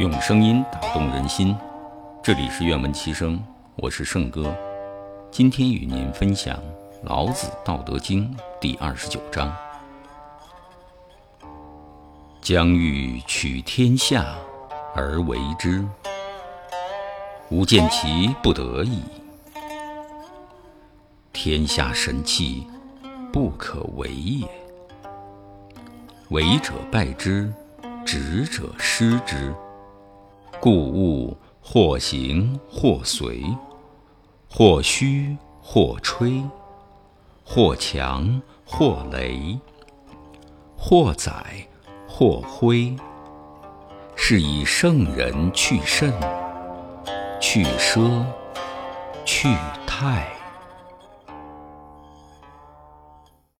用声音打动人心，这里是愿闻其声，我是圣哥。今天与您分享《老子·道德经》第二十九章：将欲取天下而为之，吾见其不得已。天下神器，不可为也。为者败之，执者失之。故物或行或随，或虚或吹，或强或羸，或载或挥。是以圣人去甚，去奢，去泰。